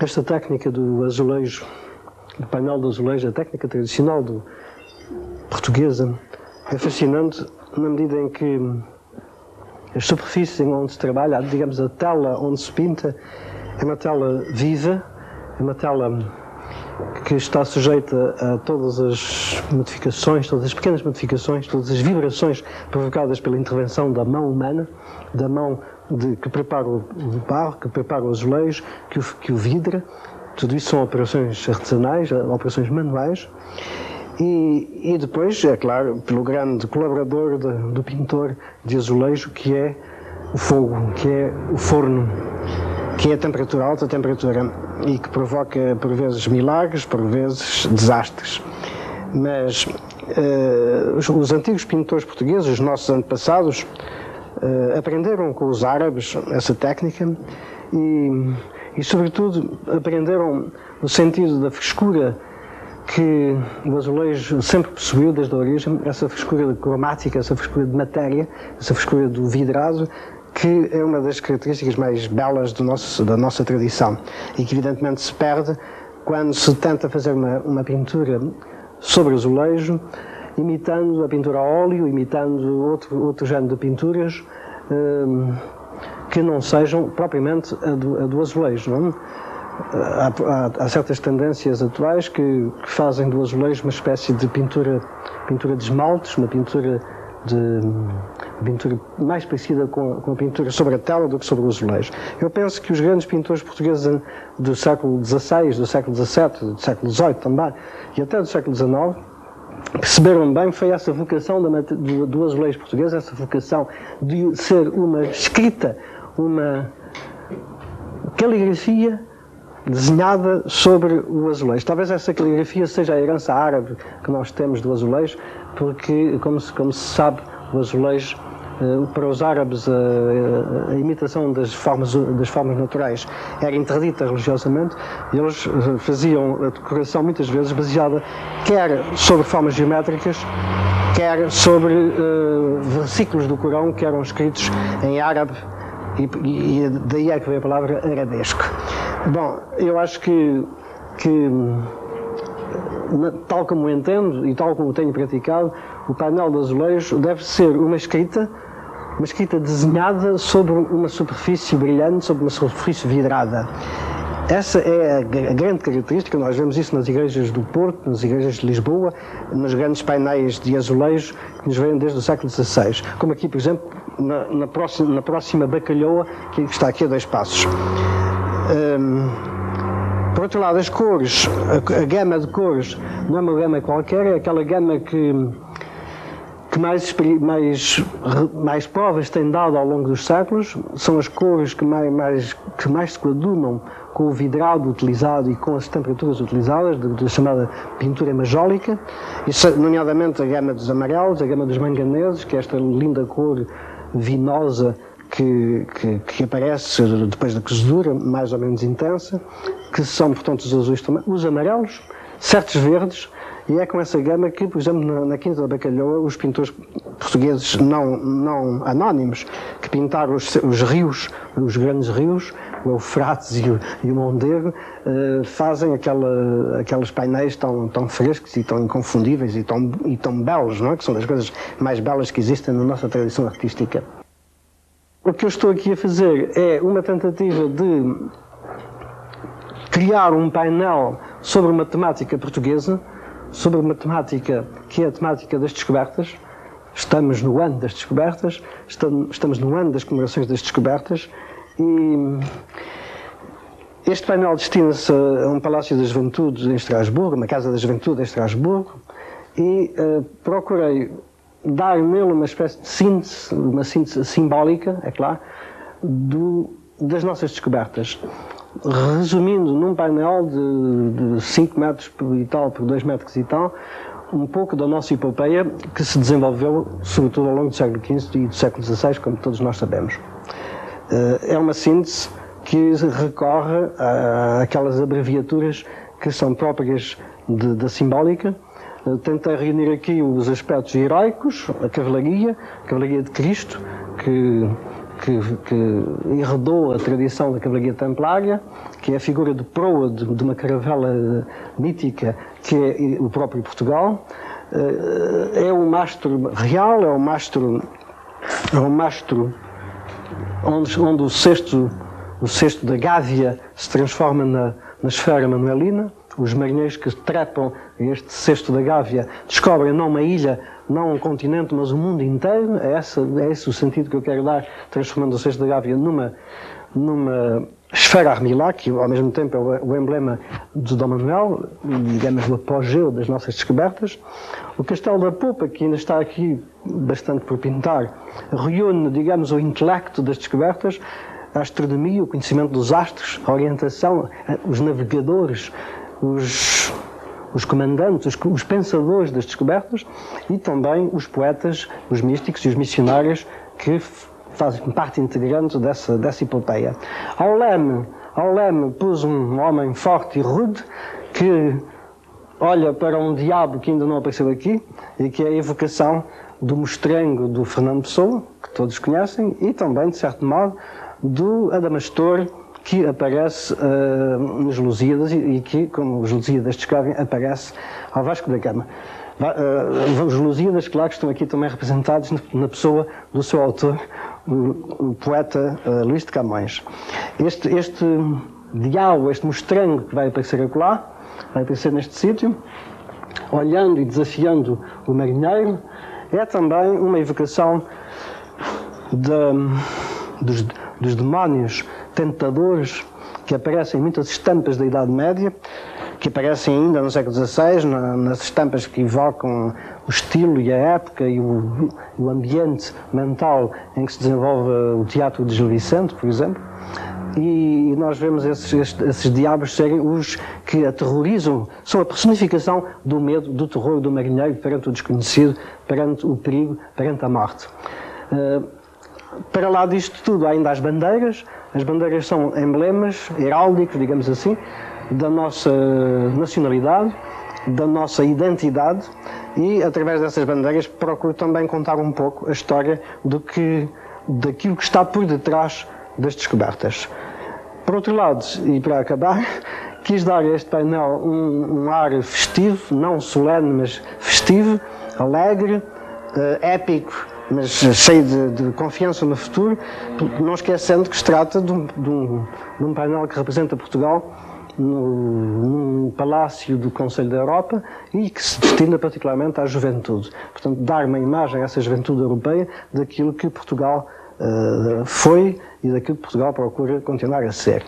esta técnica do azulejo, do painel do azulejo, a técnica tradicional do, portuguesa, é fascinante na medida em que as superfícies onde se trabalha, digamos a tela onde se pinta, é uma tela viva, é uma tela que está sujeita a todas as modificações, todas as pequenas modificações, todas as vibrações provocadas pela intervenção da mão humana, da mão de, que prepara o barro, que prepara o azulejo, que o, que o vidra. Tudo isso são operações artesanais, operações manuais. E, e depois, é claro, pelo grande colaborador de, do pintor de azulejo, que é o fogo, que é o forno, que é a temperatura, alta temperatura, e que provoca por vezes milagres, por vezes desastres. Mas uh, os, os, antigos pintores portugueses, os nossos antepassados, aprenderam com os árabes essa técnica e, e, sobretudo, aprenderam o sentido da frescura que o azulejo sempre possuiu desde a origem, essa frescura cromática, essa frescura de matéria, essa frescura do vidrado, que é uma das características mais belas nosso, da nossa tradição. E que evidentemente se perde quando se tenta fazer uma, uma pintura sobre azulejo, imitando a pintura a óleo, imitando outro, outro género de pinturas hum, que não sejam propriamente a do, a do azulejo. Não é? há, há, há, certas tendências atuais que, que, fazem do azulejo uma espécie de pintura, pintura de esmaltes, uma pintura de pintura mais parecida com, com a pintura sobre a tela do que sobre o azulejo. Eu penso que os grandes pintores portugueses do século XVI, do século XVII, do século XVIII também, e até do século XIX, perceberam bem foi essa vocação do, do azulejo português, essa vocação de ser uma escrita, uma caligrafia desenhada sobre o azulejo. Talvez essa caligrafia seja a herança árabe que nós temos do azulejo, porque, como se, como se sabe, o azulejo, para os árabes, a, a, imitação das formas, das formas naturais era interdita religiosamente, eles eh, faziam a decoração muitas vezes baseada quer sobre formas geométricas, quer sobre uh, versículos do Corão que eram escritos em árabe, e, e daí é que veio a palavra arabesco. Bom, eu acho que, que tal como entendo e tal como tenho praticado, o painel de azulejo deve ser uma escrita, uma escrita desenhada sobre uma superfície brilhante, sobre uma superfície vidrada. Essa é a grande característica, nós vemos isso nas igrejas do Porto, nas igrejas de Lisboa, nos grandes painéis de azulejo que nos vêm desde o século XVI. Como aqui, por exemplo, na, na, próxima, na próxima Bacalhoa, que está aqui a dois passos. Um, por outro lado, as cores, a, a, gama de cores não é uma gama qualquer, é aquela gama que, que mais, mais, mais provas tem dado ao longo dos séculos, são as cores que mais, mais, que mais se coadunam com o vidrado utilizado e com as temperaturas utilizadas, da chamada pintura majólica, e, nomeadamente a gama dos amarelos, a gama dos manganeses, que é esta linda cor vinosa que, que, que, aparece depois da cozedura, mais ou menos intensa, que são, portanto, os azuis os amarelos, certos verdes, e é com essa gama que, por exemplo, na, na Quinta da Bacalhoa, os pintores portugueses não, não anónimos, que pintaram os, os rios, os grandes rios, o Eufrates e o, e o Mondego, uh, fazem aquela, aqueles painéis tão, tão frescos e tão inconfundíveis e tão, e tão belos, não é? que são das coisas mais belas que existem na nossa tradição artística. O que eu estou aqui a fazer é uma tentativa de criar um painel sobre uma temática portuguesa, sobre uma temática que é a temática das descobertas. Estamos no ano das descobertas, estamos no ano das comemorações das descobertas e este painel destina-se a um Palácio das Juventudes em Estrasburgo, uma Casa da Juventude em Estrasburgo, e uh, procurei dar nele uma espécie de síntese, uma síntese simbólica, é claro, do, das nossas descobertas. Resumindo num painel de 5 metros e tal por 2 metros e tal, um pouco da nossa epopeia que se desenvolveu, sobretudo ao longo do século XV e do século XVI, como todos nós sabemos. Eh, é uma síntese que recorre àquelas abreviaturas que são próprias da simbólica, Tentei reunir aqui os aspectos heroicos, a cavalaria, a cavalaria de Cristo, que, que, que enredou a tradição da cavalaria templária, que é a figura de proa de, de uma caravela mítica, que é o próprio Portugal. Eh, é um mastro real, é um mastro, é um mastro onde, onde o cesto o da Gávea se transforma na, na esfera manuelina. Os marinheiros que trepam este cesto da Gávea descobrem não uma ilha, não um continente, mas o mundo inteiro. É, essa, é esse o sentido que eu quero dar, transformando o cesto da Gávea numa, numa esfera armilá, que ao mesmo tempo é o emblema de Dom Manuel, digamos o apogeu das nossas descobertas. O Castelo da Popa, que ainda está aqui bastante por pintar, reúne, digamos, o intelecto das descobertas, a astronomia, o conhecimento dos astros, a orientação, os navegadores, os, os comandantes, os, os, pensadores das descobertas e também os poetas, os místicos e os missionários que fazem parte integrante dessa, dessa epopeia. Ao leme, ao leme pus um homem forte e rude que olha para um diabo que ainda não apareceu aqui e que é a evocação do mostrengo do Fernando Pessoa, que todos conhecem, e também, de certo modo, do Adamastor que aparece uh, nos Lusíadas e, e, que, como os Lusíadas descrevem, aparece ao Vasco da Gama. Uh, os Lusíadas, claro, que estão aqui também representados na pessoa do seu autor, o, o poeta uh, Luís de Camões. Este, este diálogo, este mostrango que vai aparecer acolá, vai aparecer neste sítio, olhando e desafiando o marinheiro, é também uma evocação de, dos, dos demónios tentadores que aparecem em muitas estampas da Idade Média, que aparecem ainda no século XVI, na, nas estampas que evocam o estilo e a época e o, o, ambiente mental em que se desenvolve o teatro de Gil Vicente, por exemplo. E, e nós vemos esses, esses, esses, diabos serem os que aterrorizam, são a personificação do medo, do terror do marinheiro perante o desconhecido, perante o perigo, perante a morte. Uh, para lá disto tudo, ainda as bandeiras. As bandeiras são emblemas heráldicos, digamos assim, da nossa nacionalidade, da nossa identidade e, através dessas bandeiras, procuro também contar um pouco a história do que, daquilo que está por detrás das descobertas. Por outro lado, e para acabar, quis dar a este painel um, um ar festivo, não solene, mas festivo, alegre, uh, épico mas cheio de, de, confiança no futuro, não esquecendo que se trata de um, de um, de um painel que representa Portugal num palácio do Conselho da Europa e que se destina particularmente à juventude. Portanto, dar uma imagem a essa juventude europeia daquilo que Portugal uh, foi e daquilo que Portugal procura continuar a ser.